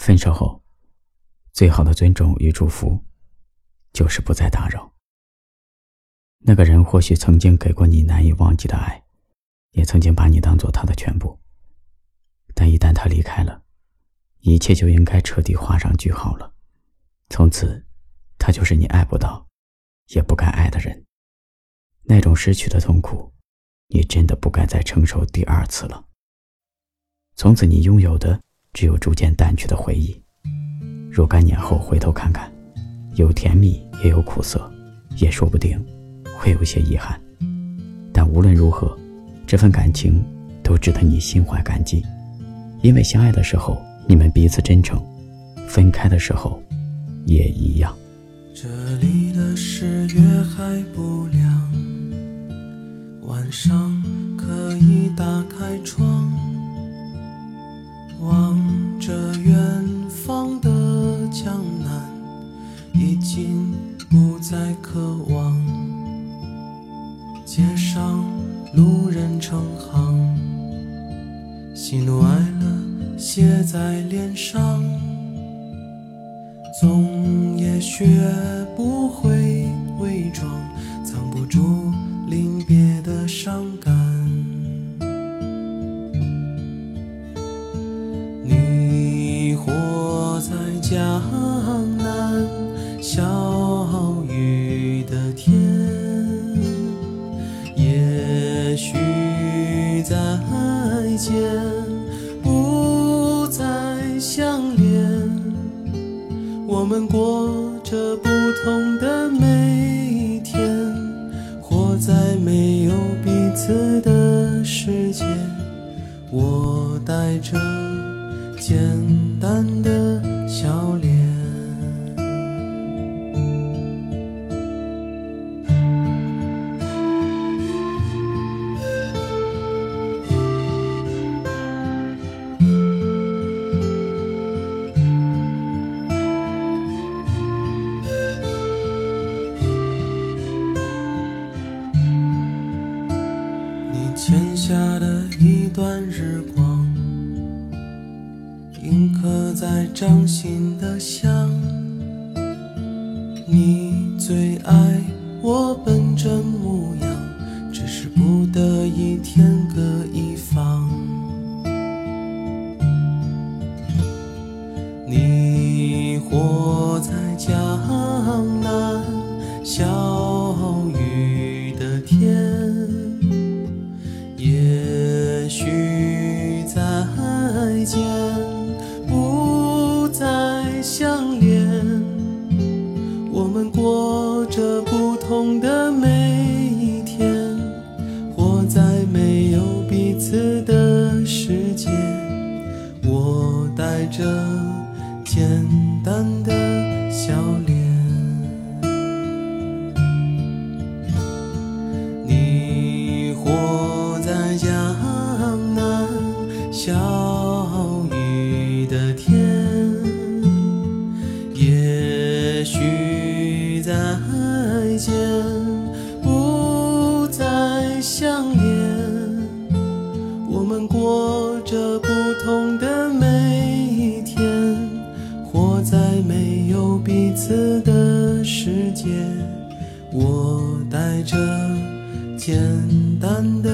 分手后，最好的尊重与祝福，就是不再打扰。那个人或许曾经给过你难以忘记的爱，也曾经把你当做他的全部。但一旦他离开了，一切就应该彻底画上句号了。从此，他就是你爱不到，也不该爱的人。那种失去的痛苦，你真的不该再承受第二次了。从此，你拥有的。只有逐渐淡去的回忆。若干年后回头看看，有甜蜜也有苦涩，也说不定会有些遗憾。但无论如何，这份感情都值得你心怀感激，因为相爱的时候你们彼此真诚，分开的时候也一样。这里的十月还不凉，晚上可以打开窗。成行，喜怒哀乐写在脸上，总也学不会伪装，藏不住临别的伤感。你活在家间不再相连，我们过着不同的每一天，活在没有彼此的世界。我带着简单的。你欠下的一段日光。印刻在掌心的香，你最爱我本真模样，只是不得已天各一方。你活在江我们过着不同的每一天，活在没有彼此的世界。我带着简单的笑脸，你活在江南小雨的天。相连。我们过着不同的每一天，活在没有彼此的世界。我带着简单的